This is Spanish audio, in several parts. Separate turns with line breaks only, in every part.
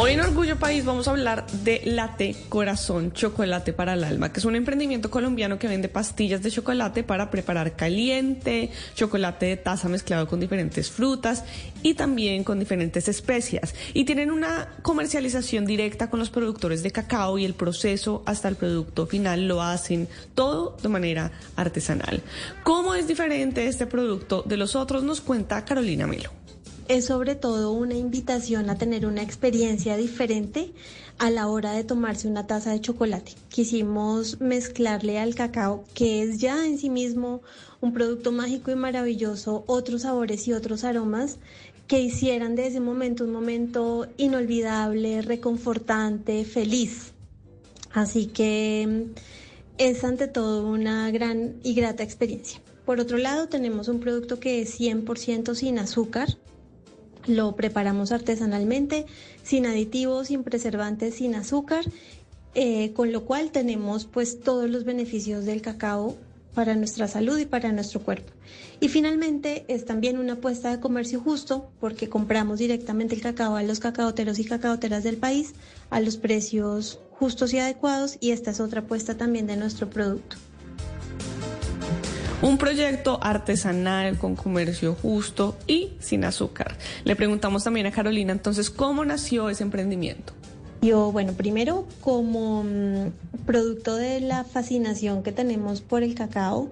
Hoy en Orgullo País vamos a hablar de Late Corazón Chocolate para el Alma, que es un emprendimiento colombiano que vende pastillas de chocolate para preparar caliente, chocolate de taza mezclado con diferentes frutas y también con diferentes especias. Y tienen una comercialización directa con los productores de cacao y el proceso hasta el producto final lo hacen todo de manera artesanal. ¿Cómo es diferente este producto de los otros? Nos cuenta Carolina Melo
es sobre todo una invitación a tener una experiencia diferente a la hora de tomarse una taza de chocolate. Quisimos mezclarle al cacao, que es ya en sí mismo un producto mágico y maravilloso, otros sabores y otros aromas que hicieran de ese momento un momento inolvidable, reconfortante, feliz. Así que mm, es ante todo una gran y grata experiencia. Por otro lado, tenemos un producto que es 100% sin azúcar, lo preparamos artesanalmente, sin aditivos, sin preservantes, sin azúcar, eh, con lo cual tenemos pues todos los beneficios del cacao para nuestra salud y para nuestro cuerpo. Y finalmente es también una apuesta de comercio justo porque compramos directamente el cacao a los cacaoteros y cacaoteras del país a los precios justos y adecuados y esta es otra apuesta también de nuestro producto.
Un proyecto artesanal con comercio justo y sin azúcar. Le preguntamos también a Carolina entonces cómo nació ese emprendimiento.
Yo, bueno, primero como mm, producto de la fascinación que tenemos por el cacao,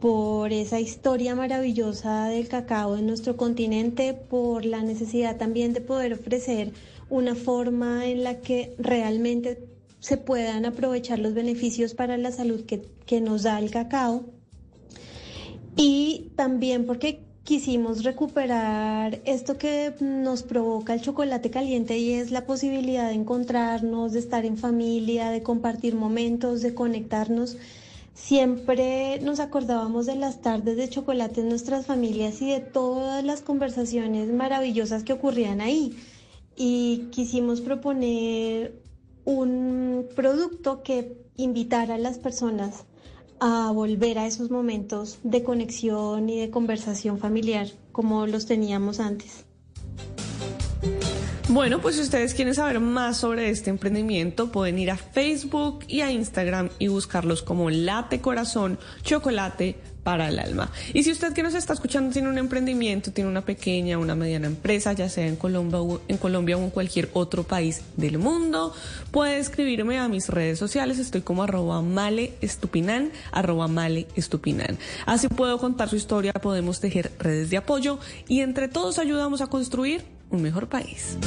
por esa historia maravillosa del cacao en nuestro continente, por la necesidad también de poder ofrecer una forma en la que realmente se puedan aprovechar los beneficios para la salud que, que nos da el cacao y también porque quisimos recuperar esto que nos provoca el chocolate caliente y es la posibilidad de encontrarnos, de estar en familia, de compartir momentos, de conectarnos. Siempre nos acordábamos de las tardes de chocolate en nuestras familias y de todas las conversaciones maravillosas que ocurrían ahí. Y quisimos proponer un producto que invitara a las personas a volver a esos momentos de conexión y de conversación familiar como los teníamos antes.
Bueno, pues si ustedes quieren saber más sobre este emprendimiento, pueden ir a Facebook y a Instagram y buscarlos como Late Corazón Chocolate para el alma. Y si usted que nos está escuchando tiene un emprendimiento, tiene una pequeña, una mediana empresa, ya sea en Colombia, o en Colombia o en cualquier otro país del mundo, puede escribirme a mis redes sociales. Estoy como arroba male estupinan, arroba male estupinan. Así puedo contar su historia, podemos tejer redes de apoyo y entre todos ayudamos a construir un mejor país.